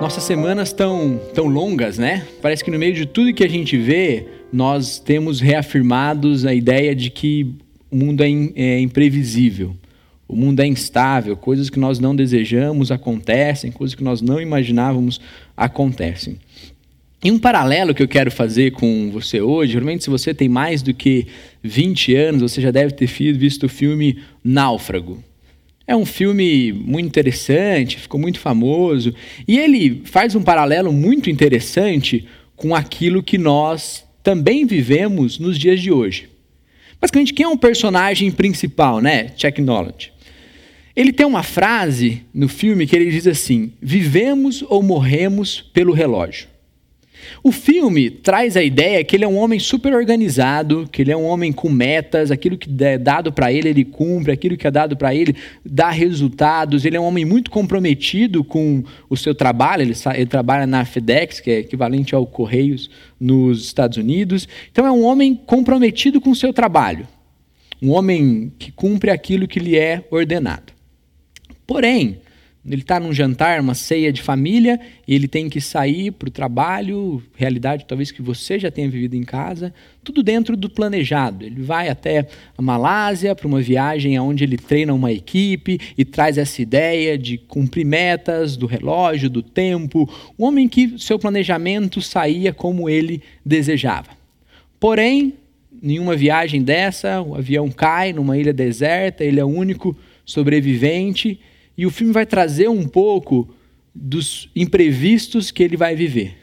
Nossas semanas tão, tão longas, né? Parece que no meio de tudo que a gente vê, nós temos reafirmados a ideia de que o mundo é, in, é imprevisível, o mundo é instável, coisas que nós não desejamos acontecem, coisas que nós não imaginávamos acontecem. E um paralelo que eu quero fazer com você hoje, realmente se você tem mais do que 20 anos, você já deve ter visto o filme Náufrago. É um filme muito interessante, ficou muito famoso, e ele faz um paralelo muito interessante com aquilo que nós também vivemos nos dias de hoje. Basicamente, quem é um personagem principal, né? Chuck Noland. Ele tem uma frase no filme que ele diz assim: Vivemos ou morremos pelo relógio. O filme traz a ideia que ele é um homem super organizado, que ele é um homem com metas, aquilo que é dado para ele, ele cumpre, aquilo que é dado para ele dá resultados. Ele é um homem muito comprometido com o seu trabalho, ele, ele, trabalha na FedEx, que é equivalente ao Correios nos Estados Unidos. Então é um homem comprometido com o seu trabalho, um homem que cumpre aquilo que lhe é ordenado. Porém, ele está num jantar, uma ceia de família, e ele tem que sair para o trabalho, realidade talvez que você já tenha vivido em casa, tudo dentro do planejado. Ele vai até a Malásia para uma viagem onde ele treina uma equipe e traz essa ideia de cumprir metas, do relógio, do tempo. Um homem que seu planejamento saía como ele desejava. Porém, nenhuma viagem dessa, o avião cai numa ilha deserta, ele é o único sobrevivente e o filme vai trazer um pouco dos imprevistos que ele vai viver.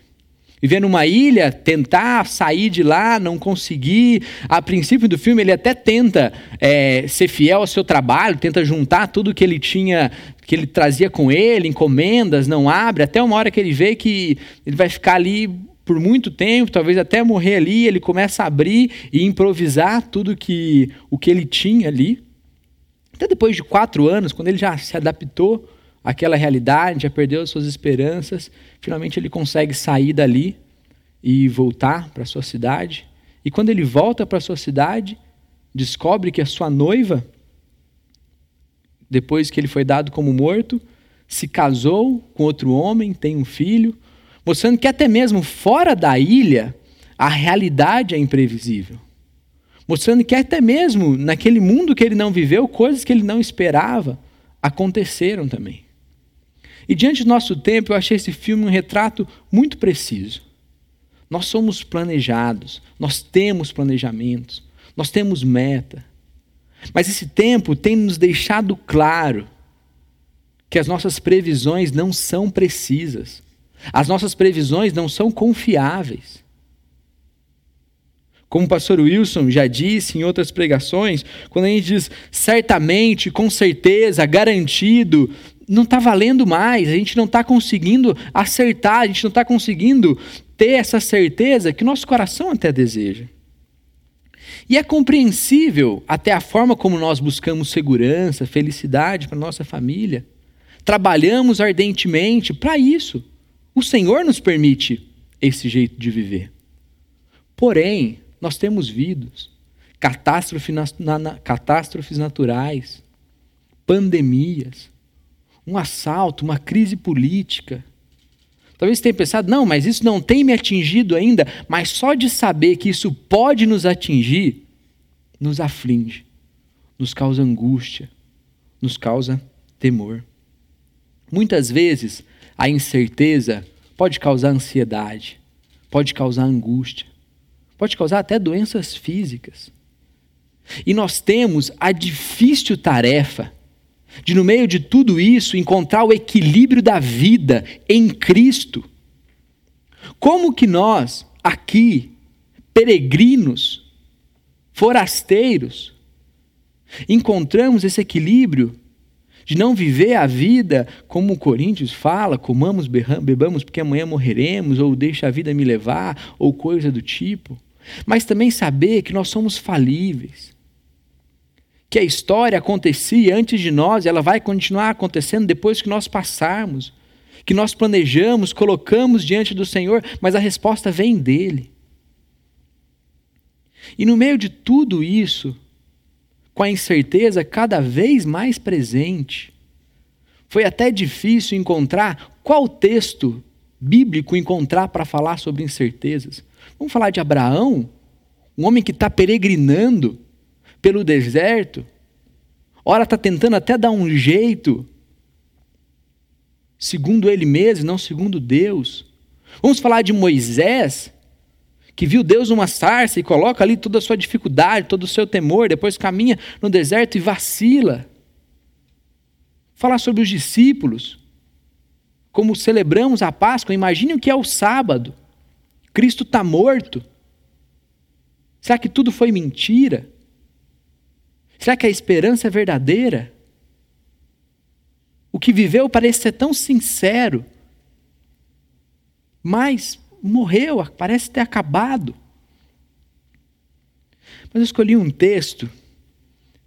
Viver numa ilha, tentar sair de lá, não conseguir. A princípio do filme, ele até tenta é, ser fiel ao seu trabalho, tenta juntar tudo que ele tinha, que ele trazia com ele, encomendas, não abre, até uma hora que ele vê que ele vai ficar ali por muito tempo, talvez até morrer ali, ele começa a abrir e improvisar tudo que o que ele tinha ali. Até depois de quatro anos, quando ele já se adaptou àquela realidade, já perdeu as suas esperanças, finalmente ele consegue sair dali e voltar para sua cidade. E quando ele volta para sua cidade, descobre que a sua noiva, depois que ele foi dado como morto, se casou com outro homem, tem um filho, mostrando que até mesmo fora da ilha, a realidade é imprevisível mostrando que até mesmo naquele mundo que ele não viveu, coisas que ele não esperava aconteceram também. E diante do nosso tempo, eu achei esse filme um retrato muito preciso. Nós somos planejados, nós temos planejamentos, nós temos meta. Mas esse tempo tem nos deixado claro que as nossas previsões não são precisas. As nossas previsões não são confiáveis. Como o pastor Wilson já disse em outras pregações, quando a gente diz certamente, com certeza, garantido, não está valendo mais, a gente não está conseguindo acertar, a gente não está conseguindo ter essa certeza que nosso coração até deseja. E é compreensível até a forma como nós buscamos segurança, felicidade para nossa família. Trabalhamos ardentemente para isso. O Senhor nos permite esse jeito de viver. Porém, nós temos vidas, catástrofe na, na, catástrofes naturais, pandemias, um assalto, uma crise política. Talvez você tenha pensado, não, mas isso não tem me atingido ainda, mas só de saber que isso pode nos atingir, nos aflige, nos causa angústia, nos causa temor. Muitas vezes, a incerteza pode causar ansiedade, pode causar angústia. Pode causar até doenças físicas. E nós temos a difícil tarefa de, no meio de tudo isso, encontrar o equilíbrio da vida em Cristo. Como que nós, aqui, peregrinos, forasteiros, encontramos esse equilíbrio de não viver a vida como o Coríntios fala, comamos, bebamos porque amanhã morreremos, ou deixa a vida me levar, ou coisa do tipo mas também saber que nós somos falíveis. Que a história acontecia antes de nós ela vai continuar acontecendo depois que nós passarmos. Que nós planejamos, colocamos diante do Senhor, mas a resposta vem dele. E no meio de tudo isso, com a incerteza cada vez mais presente, Foi até difícil encontrar qual texto bíblico encontrar para falar sobre incertezas. Vamos falar de Abraão, um homem que está peregrinando pelo deserto, ora está tentando até dar um jeito, segundo ele mesmo, não segundo Deus. Vamos falar de Moisés, que viu Deus numa sarça e coloca ali toda a sua dificuldade, todo o seu temor, depois caminha no deserto e vacila. Falar sobre os discípulos, como celebramos a Páscoa, imagine o que é o sábado. Cristo está morto. Será que tudo foi mentira? Será que a esperança é verdadeira? O que viveu parece ser tão sincero, mas morreu, parece ter acabado. Mas eu escolhi um texto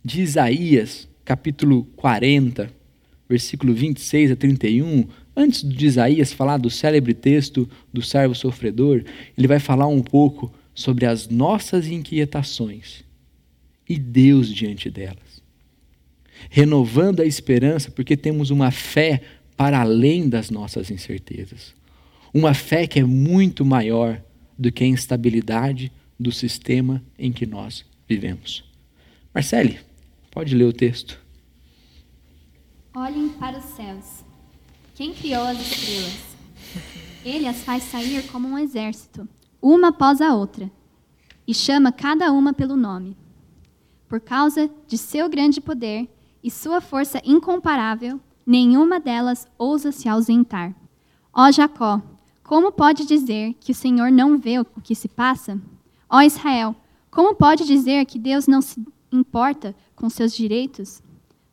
de Isaías, capítulo 40, versículo 26 a 31. Antes de Isaías falar do célebre texto do servo sofredor, ele vai falar um pouco sobre as nossas inquietações e Deus diante delas. Renovando a esperança, porque temos uma fé para além das nossas incertezas. Uma fé que é muito maior do que a instabilidade do sistema em que nós vivemos. Marcele, pode ler o texto. Olhem para os céus. Quem criou as estrelas? Ele as faz sair como um exército, uma após a outra, e chama cada uma pelo nome. Por causa de seu grande poder e sua força incomparável, nenhuma delas ousa se ausentar. Ó Jacó, como pode dizer que o Senhor não vê o que se passa? Ó Israel, como pode dizer que Deus não se importa com seus direitos?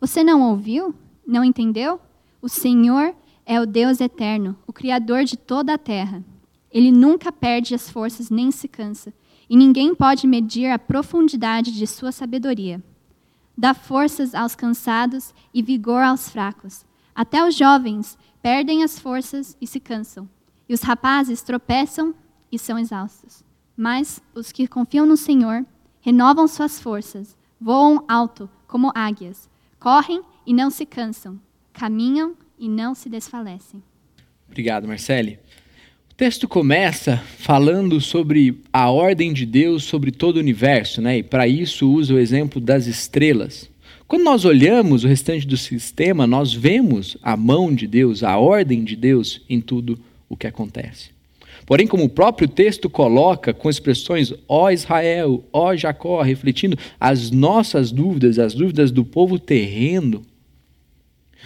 Você não ouviu? Não entendeu? O Senhor é o Deus eterno, o Criador de toda a terra. Ele nunca perde as forças nem se cansa, e ninguém pode medir a profundidade de sua sabedoria. Dá forças aos cansados e vigor aos fracos. Até os jovens perdem as forças e se cansam. E os rapazes tropeçam e são exaustos. Mas os que confiam no Senhor renovam suas forças, voam alto como águias, correm e não se cansam, caminham e não se desfalecem. Obrigado, Marcele. O texto começa falando sobre a ordem de Deus sobre todo o universo, né? E para isso usa o exemplo das estrelas. Quando nós olhamos o restante do sistema, nós vemos a mão de Deus, a ordem de Deus em tudo o que acontece. Porém, como o próprio texto coloca, com expressões ó Israel, ó Jacó, refletindo as nossas dúvidas, as dúvidas do povo terreno,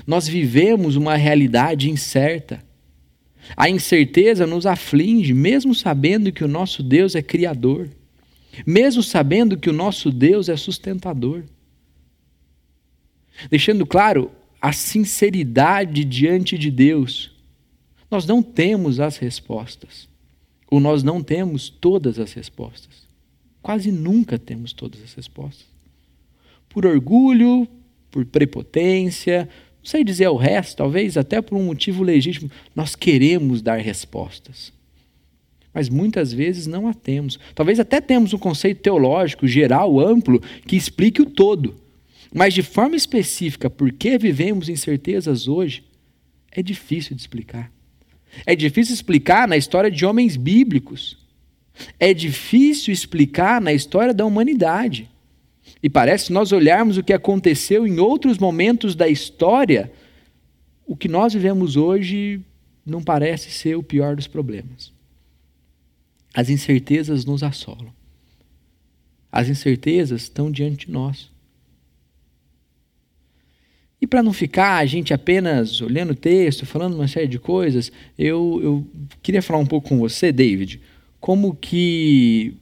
nós vivemos uma realidade incerta. A incerteza nos aflige, mesmo sabendo que o nosso Deus é criador, mesmo sabendo que o nosso Deus é sustentador. Deixando claro a sinceridade diante de Deus nós não temos as respostas. Ou nós não temos todas as respostas. Quase nunca temos todas as respostas. Por orgulho, por prepotência, sei dizer o resto, talvez até por um motivo legítimo, nós queremos dar respostas. Mas muitas vezes não a temos. Talvez até temos um conceito teológico geral, amplo, que explique o todo. Mas de forma específica, por que vivemos incertezas hoje, é difícil de explicar. É difícil explicar na história de homens bíblicos. É difícil explicar na história da humanidade. E parece nós olharmos o que aconteceu em outros momentos da história, o que nós vivemos hoje não parece ser o pior dos problemas. As incertezas nos assolam. As incertezas estão diante de nós. E para não ficar a gente apenas olhando o texto, falando uma série de coisas, eu, eu queria falar um pouco com você, David, como que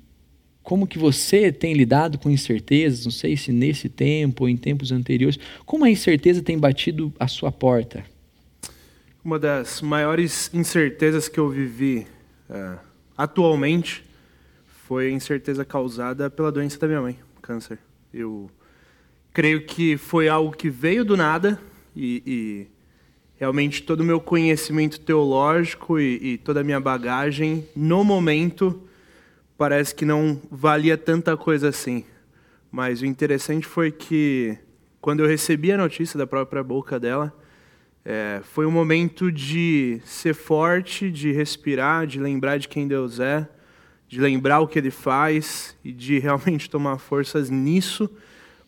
como que você tem lidado com incertezas, não sei se nesse tempo ou em tempos anteriores, como a incerteza tem batido a sua porta? Uma das maiores incertezas que eu vivi uh, atualmente foi a incerteza causada pela doença da minha mãe, câncer. Eu creio que foi algo que veio do nada e, e realmente todo o meu conhecimento teológico e, e, toda a minha bagagem, no momento, parece que não valia tanta coisa assim. Mas o interessante foi que, quando eu recebi a notícia da própria boca dela, É, foi um momento de ser forte, de respirar, de lembrar de quem Deus é, de lembrar o que Ele faz e de realmente tomar forças nisso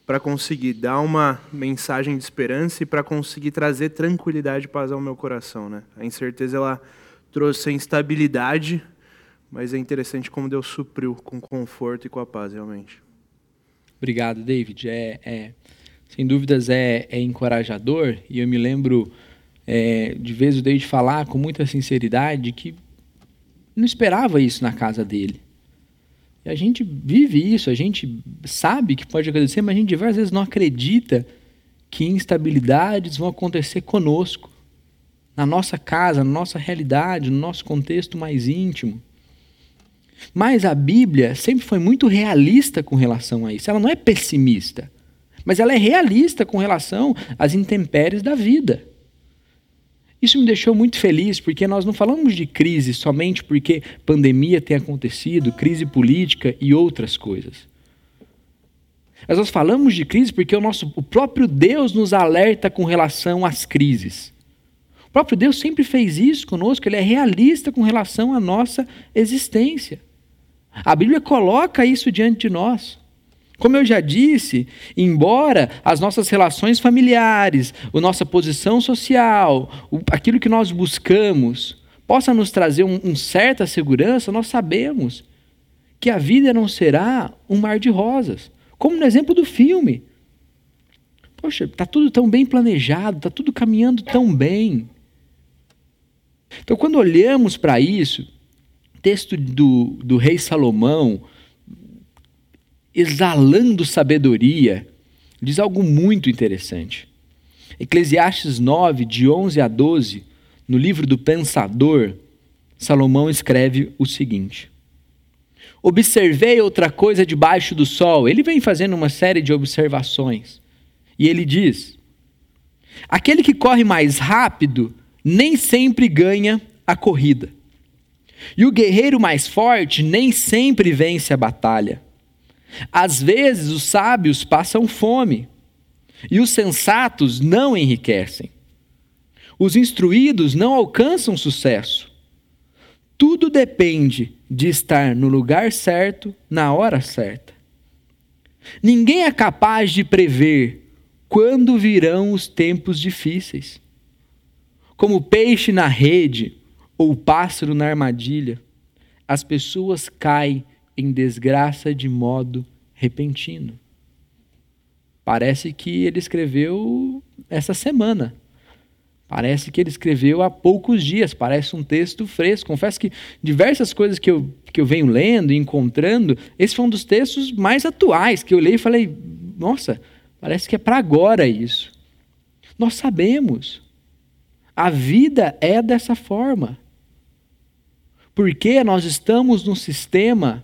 para conseguir dar uma mensagem de esperança e para conseguir trazer tranquilidade e paz ao meu coração. Né? A incerteza ela trouxe a instabilidade, mas é interessante como Deus supriu com conforto e com a paz, realmente. Obrigado, David. É, é sem dúvidas é, é, encorajador e eu me lembro é, de vez o David falar com muita sinceridade que não esperava isso na casa dele. E a gente vive isso, a gente sabe que pode acontecer, mas a gente diversas vezes não acredita que instabilidades vão acontecer conosco, na nossa casa, na nossa realidade, no nosso contexto mais íntimo. Mas a Bíblia sempre foi muito realista com relação a isso. Ela não é pessimista, mas ela é realista com relação às intempéries da vida. Isso me deixou muito feliz, porque nós não falamos de crise somente porque pandemia tem acontecido, crise política e outras coisas. Mas nós falamos de crise porque o, nosso, o próprio Deus nos alerta com relação às crises. O próprio Deus sempre fez isso conosco, ele é realista com relação à nossa existência. A Bíblia coloca isso diante de nós. Como eu já disse, embora as nossas relações familiares, a nossa posição social, aquilo que nós buscamos, possa nos trazer um, um certa segurança, nós sabemos que a vida não será um mar de rosas. Como no exemplo do filme. Poxa, está tudo tão bem planejado, está tudo caminhando tão bem. Então, quando olhamos para isso, texto do, do rei Salomão, exalando sabedoria, diz algo muito interessante. Eclesiastes 9, de 11 a 12, no livro do Pensador, Salomão escreve o seguinte: Observei outra coisa debaixo do sol. Ele vem fazendo uma série de observações. E ele diz: Aquele que corre mais rápido nem sempre ganha a corrida. E o guerreiro mais forte nem sempre vence a batalha. Às vezes os sábios passam fome e os sensatos não enriquecem. Os instruídos não alcançam sucesso. Tudo depende de estar no lugar certo, na hora certa. Ninguém é capaz de prever quando virão os tempos difíceis. Como peixe na rede ou pássaro na armadilha, as pessoas caem em desgraça de modo repentino. Parece que ele escreveu essa semana. Parece que ele escreveu há poucos dias, parece um texto fresco. Confesso que diversas coisas que eu, que eu venho lendo e encontrando, esse foi um dos textos mais atuais que eu leio e falei: nossa, parece que é para agora isso. Nós sabemos. A vida é dessa forma. Porque nós estamos num sistema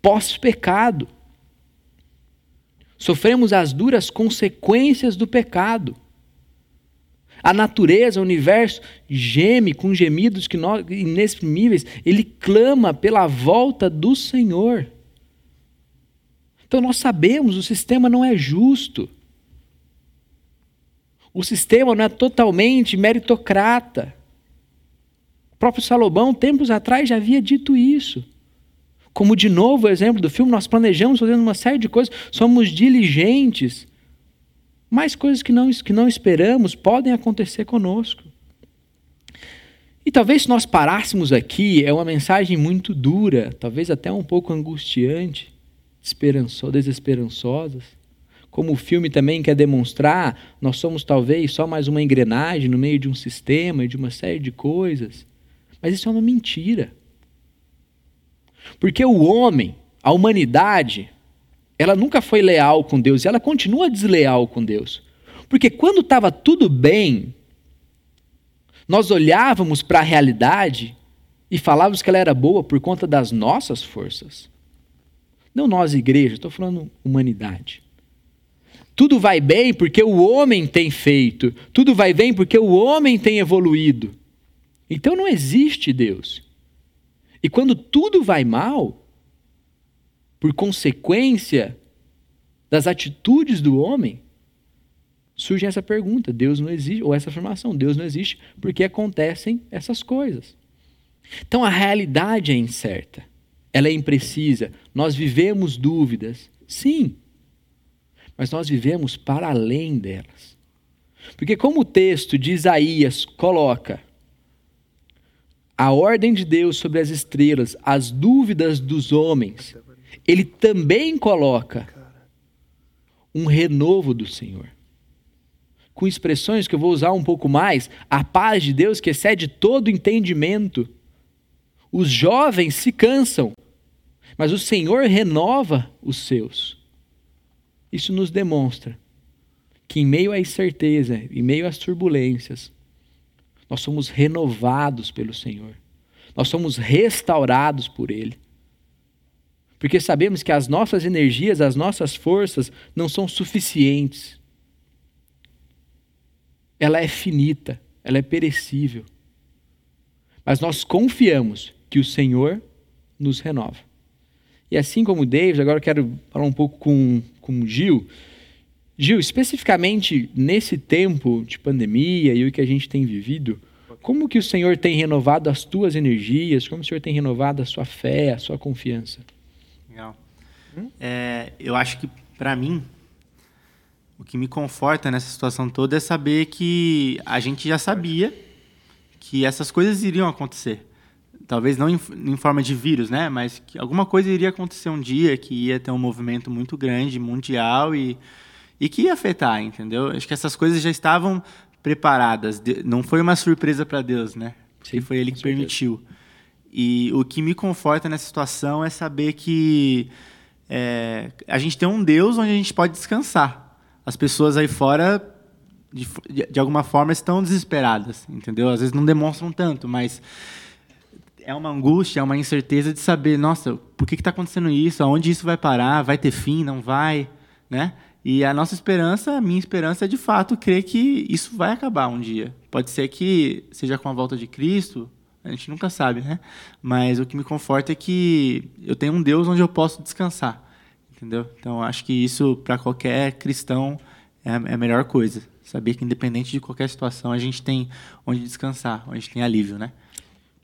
pós-pecado. Sofremos as duras consequências do pecado. A natureza, o universo geme com gemidos que nós, inexprimíveis. Ele clama pela volta do Senhor. Então nós sabemos, o sistema não é justo. O sistema não é totalmente meritocrata. Próprio Salomão, tempos atrás, já havia dito isso. Como de novo o exemplo do filme, nós planejamos fazendo uma série de coisas, somos diligentes. Mais coisas que não, que não esperamos podem acontecer conosco. E talvez se nós parássemos aqui, é uma mensagem muito dura, talvez até um pouco angustiante, esperanço, desesperançosas. Como o filme também quer demonstrar, nós somos talvez só mais uma engrenagem no meio de um sistema e de uma série de coisas. Mas isso é uma mentira. Porque o homem, a humanidade, ela nunca foi leal com Deus e ela continua desleal com Deus. Porque quando estava tudo bem, nós olhávamos para a realidade e falávamos que ela era boa por conta das nossas forças. Não nós, igreja, estou falando humanidade. Tudo vai bem porque o homem tem feito, tudo vai bem porque o homem tem evoluído. Então não existe Deus. E quando tudo vai mal, por consequência das atitudes do homem, surge essa pergunta: Deus não existe, ou essa afirmação: Deus não existe porque acontecem essas coisas. Então a realidade é incerta, ela é imprecisa, nós vivemos dúvidas, sim, mas nós vivemos para além delas. Porque, como o texto de Isaías coloca, a ordem de Deus sobre as estrelas, as dúvidas dos homens, ele também coloca um renovo do Senhor. Com expressões que eu vou usar um pouco mais, a paz de Deus que excede todo entendimento. Os jovens se cansam, mas o Senhor renova os seus. Isso nos demonstra que, em meio à incerteza, em meio às turbulências, nós somos renovados pelo Senhor, nós somos restaurados por Ele. Porque sabemos que as nossas energias, as nossas forças não são suficientes. Ela é finita, ela é perecível. Mas nós confiamos que o Senhor nos renova. E assim como o David, agora eu quero falar um pouco com, com o Gil. Gil, especificamente nesse tempo de pandemia e o que a gente tem vivido, como que o Senhor tem renovado as tuas energias? Como o Senhor tem renovado a sua fé, a sua confiança? Legal. É, eu acho que, para mim, o que me conforta nessa situação toda é saber que a gente já sabia que essas coisas iriam acontecer. Talvez não em, em, forma de vírus, né? Mas que alguma coisa iria acontecer um dia, que ia ter um movimento muito grande, mundial e, e que ia afetar, entendeu? Acho que essas coisas já estavam preparadas. Não foi uma surpresa para Deus, né? Sim, foi Ele que certeza. permitiu. E o que me conforta nessa situação é saber que é, a gente tem um Deus onde a gente pode descansar. As pessoas aí fora, de, de alguma forma, estão desesperadas, entendeu? Às vezes não demonstram tanto, mas é uma angústia, é uma incerteza de saber, nossa, por que está acontecendo isso? Aonde isso vai parar? Vai ter fim? Não vai? Né? E a nossa esperança, a minha esperança é de fato crer que isso vai acabar um dia. Pode ser que seja com a volta de Cristo, a gente nunca sabe, né? Mas o que me conforta é que eu tenho um Deus onde eu posso descansar, entendeu? Então acho que isso para qualquer cristão é, é a melhor coisa, saber que independente de qualquer situação a gente tem onde descansar, onde a gente tem alívio, né?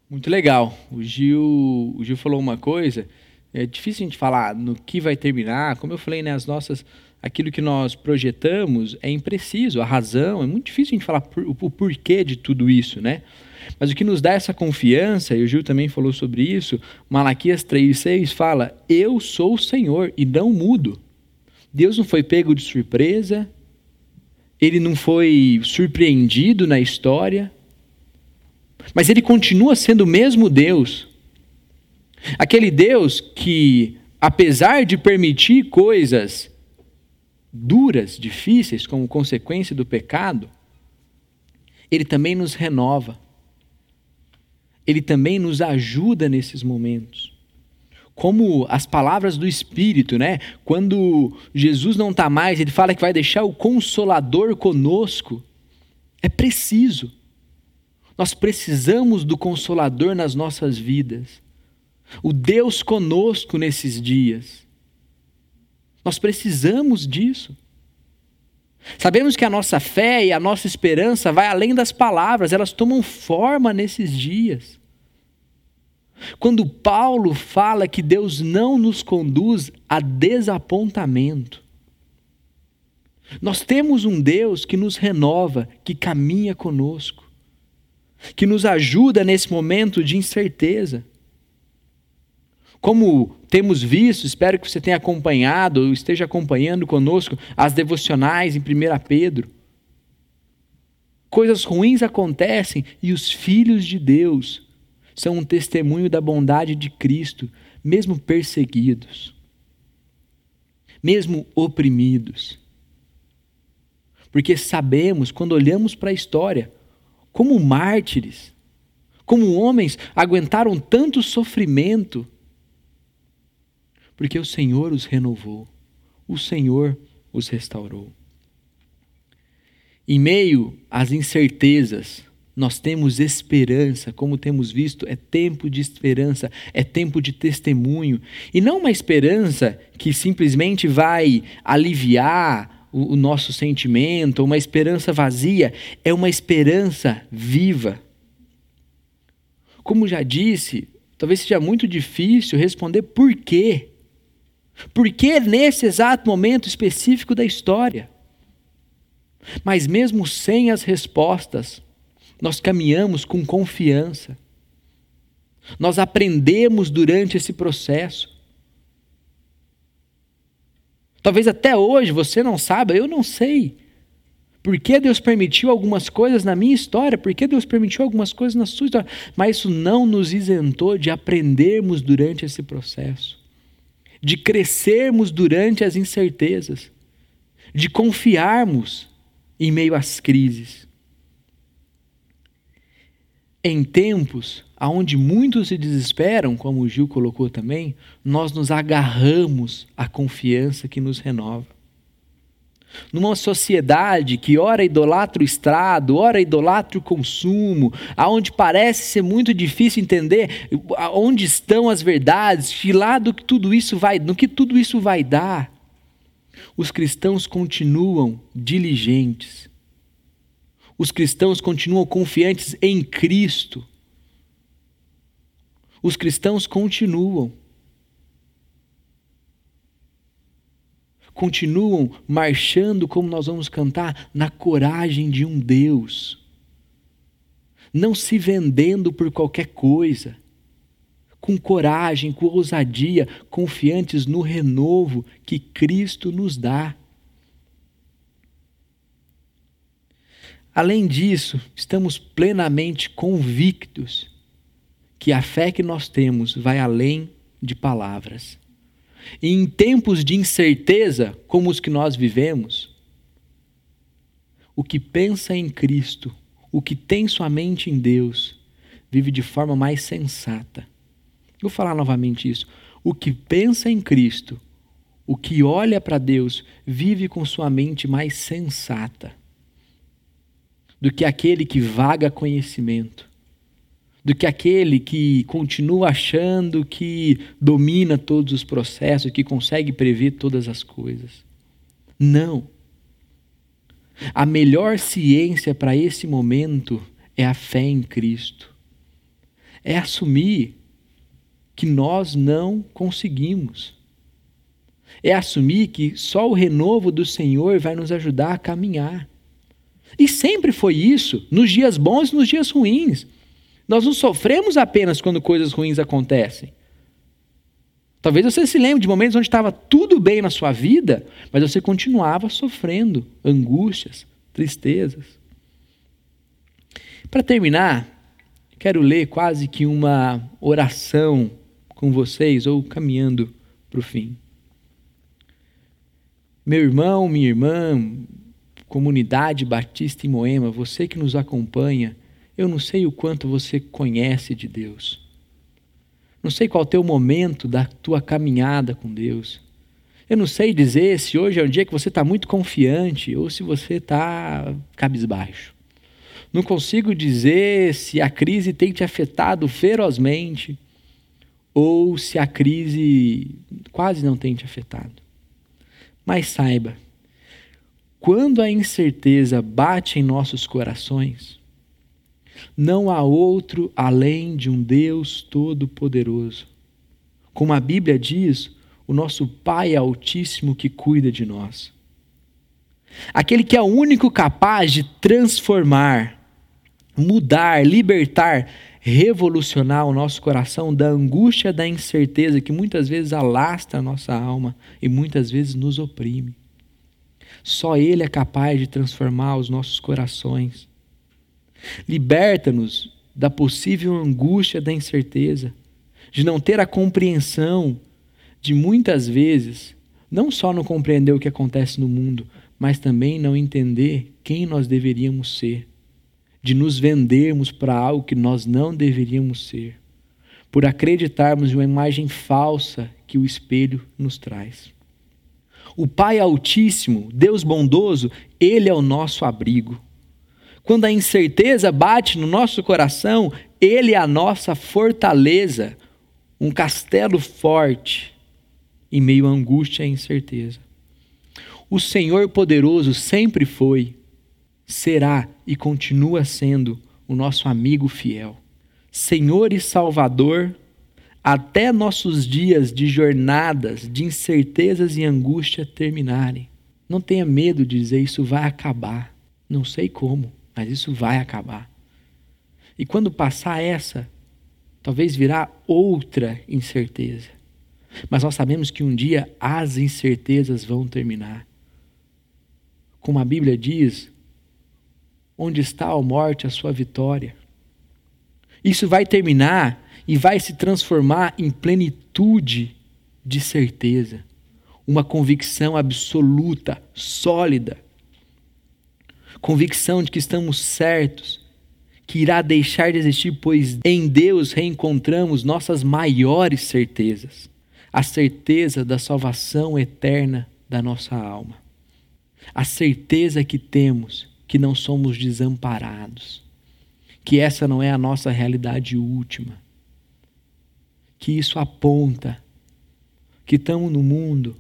Muito legal. O Gil, o Gil falou uma coisa. É difícil a gente falar no que vai terminar. Como eu falei, né, as nossas, aquilo que nós projetamos é impreciso. A razão é muito difícil a gente falar por, o porquê de tudo isso, né? Mas o que nos dá essa confiança, e o Gil também falou sobre isso, Malaquias 3,6 fala: Eu sou o Senhor e não mudo. Deus não foi pego de surpresa, ele não foi surpreendido na história, mas ele continua sendo o mesmo Deus. Aquele Deus que, apesar de permitir coisas duras, difíceis, como consequência do pecado, ele também nos renova ele também nos ajuda nesses momentos. Como as palavras do Espírito, né? Quando Jesus não está mais, ele fala que vai deixar o Consolador conosco. É preciso. Nós precisamos do Consolador nas nossas vidas. O Deus conosco nesses dias. Nós precisamos disso. Sabemos que a nossa fé e a nossa esperança vai além das palavras, elas tomam forma nesses dias. Quando Paulo fala que Deus não nos conduz a desapontamento, nós temos um Deus que nos renova, que caminha conosco, que nos ajuda nesse momento de incerteza. Como temos visto, espero que você tenha acompanhado ou esteja acompanhando conosco as devocionais em 1 Pedro. Coisas ruins acontecem e os filhos de Deus são um testemunho da bondade de Cristo, mesmo perseguidos, mesmo oprimidos. Porque sabemos, quando olhamos para a história, como mártires, como homens aguentaram tanto sofrimento porque o Senhor os renovou, o Senhor os restaurou. Em meio às incertezas, nós temos esperança, como temos visto, é tempo de esperança, é tempo de testemunho, e não uma esperança que simplesmente vai aliviar o, o nosso sentimento, uma esperança vazia, é uma esperança viva. Como já disse, talvez seja muito difícil responder por quê. Por que nesse exato momento específico da história? Mas mesmo sem as respostas, nós caminhamos com confiança. Nós aprendemos durante esse processo. Talvez até hoje você não saiba, eu não sei. Por que Deus permitiu algumas coisas na minha história? Por que Deus permitiu algumas coisas na sua história? Mas isso não nos isentou de aprendermos durante esse processo, de crescermos durante as incertezas, de confiarmos em meio às crises. Em tempos onde muitos se desesperam, como o Gil colocou também, nós nos agarramos à confiança que nos renova. Numa sociedade que ora idolatra o estrado, ora idolatra o consumo, aonde parece ser muito difícil entender onde estão as verdades, de lado que tudo isso vai, no que tudo isso vai dar os cristãos continuam diligentes. Os cristãos continuam confiantes em Cristo. Os cristãos continuam. Continuam marchando, como nós vamos cantar, na coragem de um Deus. Não se vendendo por qualquer coisa com coragem, com ousadia, confiantes no renovo que Cristo nos dá. Além disso, estamos plenamente convictos que a fé que nós temos vai além de palavras. E em tempos de incerteza como os que nós vivemos, o que pensa em Cristo, o que tem sua mente em Deus, vive de forma mais sensata Vou falar novamente isso. O que pensa em Cristo, o que olha para Deus, vive com sua mente mais sensata do que aquele que vaga conhecimento, do que aquele que continua achando que domina todos os processos, que consegue prever todas as coisas. Não. A melhor ciência para esse momento é a fé em Cristo. É assumir que nós não conseguimos. É assumir que só o renovo do Senhor vai nos ajudar a caminhar. E sempre foi isso, nos dias bons e nos dias ruins. Nós não sofremos apenas quando coisas ruins acontecem. Talvez você se lembre de momentos onde estava tudo bem na sua vida, mas você continuava sofrendo angústias, tristezas. Para terminar, quero ler quase que uma oração com vocês ou caminhando para o fim. Meu irmão, minha irmã, comunidade batista em Moema, você que nos acompanha, eu não sei o quanto você conhece de Deus. Não sei qual é o teu momento da tua caminhada com Deus. Eu não sei dizer se hoje é um dia que você está muito confiante ou se você está cabisbaixo. Não consigo dizer se a crise tem te afetado ferozmente ou se a crise quase não tem te afetado. Mas saiba, quando a incerteza bate em nossos corações, não há outro além de um Deus Todo-Poderoso. Como a Bíblia diz, o nosso Pai Altíssimo que cuida de nós. Aquele que é o único capaz de transformar, mudar, libertar revolucionar o nosso coração da angústia da incerteza que muitas vezes alastra a nossa alma e muitas vezes nos oprime. Só Ele é capaz de transformar os nossos corações. Liberta-nos da possível angústia da incerteza, de não ter a compreensão de muitas vezes, não só não compreender o que acontece no mundo, mas também não entender quem nós deveríamos ser de nos vendermos para algo que nós não deveríamos ser, por acreditarmos em uma imagem falsa que o espelho nos traz. O Pai Altíssimo, Deus bondoso, Ele é o nosso abrigo. Quando a incerteza bate no nosso coração, Ele é a nossa fortaleza, um castelo forte em meio à angústia e incerteza. O Senhor poderoso sempre foi, será e continua sendo o nosso amigo fiel. Senhor e Salvador, até nossos dias de jornadas, de incertezas e angústia terminarem. Não tenha medo de dizer isso vai acabar. Não sei como, mas isso vai acabar. E quando passar essa, talvez virá outra incerteza. Mas nós sabemos que um dia as incertezas vão terminar. Como a Bíblia diz, onde está a morte, a sua vitória. Isso vai terminar e vai se transformar em plenitude de certeza, uma convicção absoluta, sólida. Convicção de que estamos certos, que irá deixar de existir, pois em Deus reencontramos nossas maiores certezas a certeza da salvação eterna da nossa alma, a certeza que temos que não somos desamparados, que essa não é a nossa realidade última, que isso aponta que estamos no mundo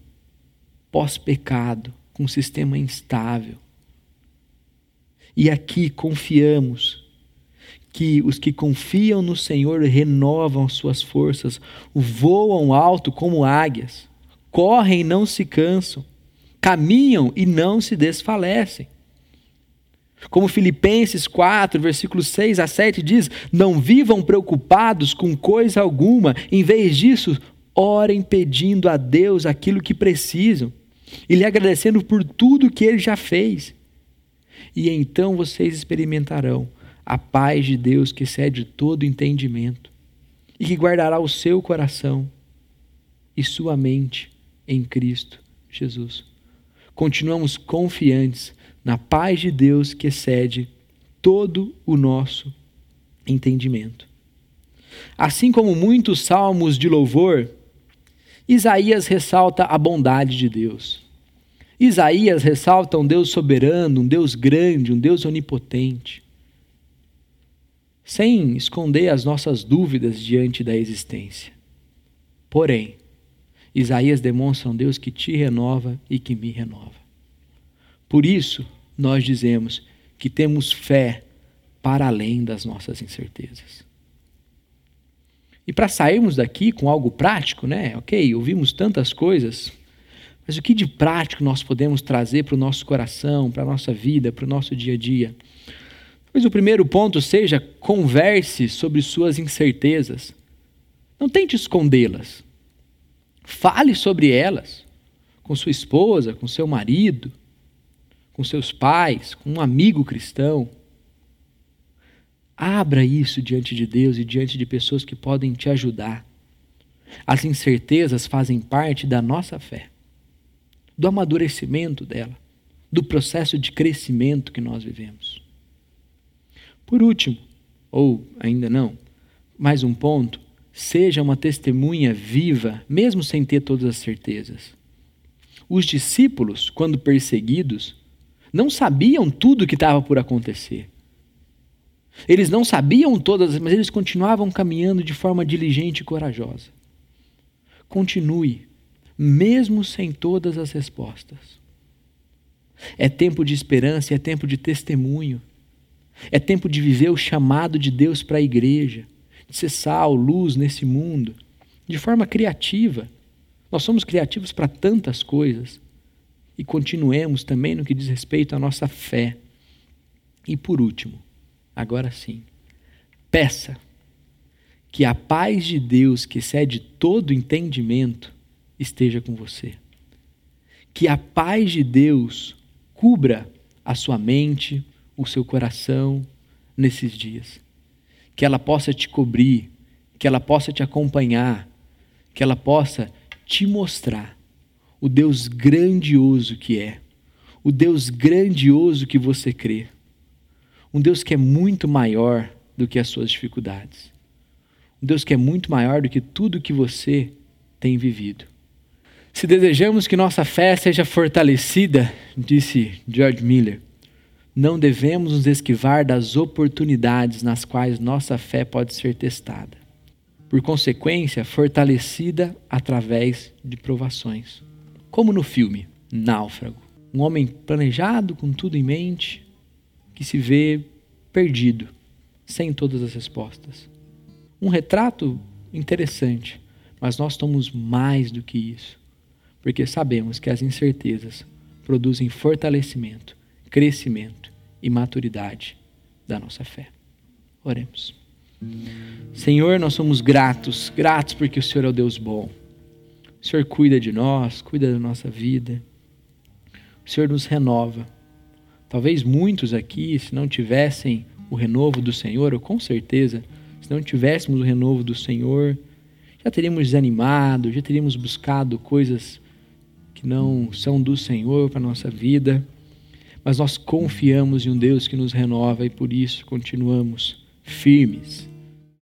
pós-pecado, com um sistema instável. E aqui confiamos que os que confiam no Senhor renovam suas forças, voam alto como águias, correm e não se cansam, caminham e não se desfalecem. Como Filipenses 4, versículos 6 a 7 diz: Não vivam preocupados com coisa alguma, em vez disso, orem pedindo a Deus aquilo que precisam e lhe agradecendo por tudo que ele já fez. E então vocês experimentarão a paz de Deus que excede todo entendimento e que guardará o seu coração e sua mente em Cristo Jesus. Continuamos confiantes na paz de Deus que excede todo o nosso entendimento. Assim como muitos salmos de louvor, Isaías ressalta a bondade de Deus. Isaías ressalta um Deus soberano, um Deus grande, um Deus onipotente sem esconder as nossas dúvidas diante da existência. Porém, Isaías demonstra um Deus que te renova e que me renova. Por isso, nós dizemos que temos fé para além das nossas incertezas. E para sairmos daqui com algo prático, né? Ok, ouvimos tantas coisas, mas o que de prático nós podemos trazer para o nosso coração, para a nossa vida, para o nosso dia a dia? Pois o primeiro ponto seja converse sobre suas incertezas. Não tente escondê-las. Fale sobre elas com sua esposa, com seu marido, com seus pais, com um amigo cristão. Abra isso diante de Deus e diante de pessoas que podem te ajudar. As incertezas fazem parte da nossa fé, do amadurecimento dela, do processo de crescimento que nós vivemos. Por último, ou ainda não, mais um ponto, seja uma testemunha viva, mesmo sem ter todas as certezas. Os discípulos, quando perseguidos, não sabiam tudo o que estava por acontecer. Eles não sabiam todas, mas eles continuavam caminhando de forma diligente e corajosa. Continue, mesmo sem todas as respostas. É tempo de esperança, é tempo de testemunho. É tempo de viver o chamado de Deus para a igreja, de ser sal, luz nesse mundo, de forma criativa. Nós somos criativos para tantas coisas. E continuemos também no que diz respeito à nossa fé. E por último, agora sim, peça que a paz de Deus, que excede todo entendimento, esteja com você. Que a paz de Deus cubra a sua mente, o seu coração nesses dias. Que ela possa te cobrir, que ela possa te acompanhar, que ela possa te mostrar o Deus grandioso que é, o Deus grandioso que você crê. Um Deus que é muito maior do que as suas dificuldades. Um Deus que é muito maior do que tudo que você tem vivido. Se desejamos que nossa fé seja fortalecida, disse George Miller, não devemos nos esquivar das oportunidades nas quais nossa fé pode ser testada. Por consequência, fortalecida através de provações. Como no filme Náufrago. Um homem planejado, com tudo em mente, que se vê perdido, sem todas as respostas. Um retrato interessante, mas nós somos mais do que isso, porque sabemos que as incertezas produzem fortalecimento, crescimento e maturidade da nossa fé. Oremos. Senhor, nós somos gratos, gratos porque o Senhor é o Deus bom. O Senhor cuida de nós, cuida da nossa vida. O Senhor nos renova. Talvez muitos aqui, se não tivessem o renovo do Senhor, ou com certeza, se não tivéssemos o renovo do Senhor, já teríamos desanimado, já teríamos buscado coisas não são do Senhor para a nossa vida. Mas nós confiamos em um Deus que nos renova e por isso continuamos firmes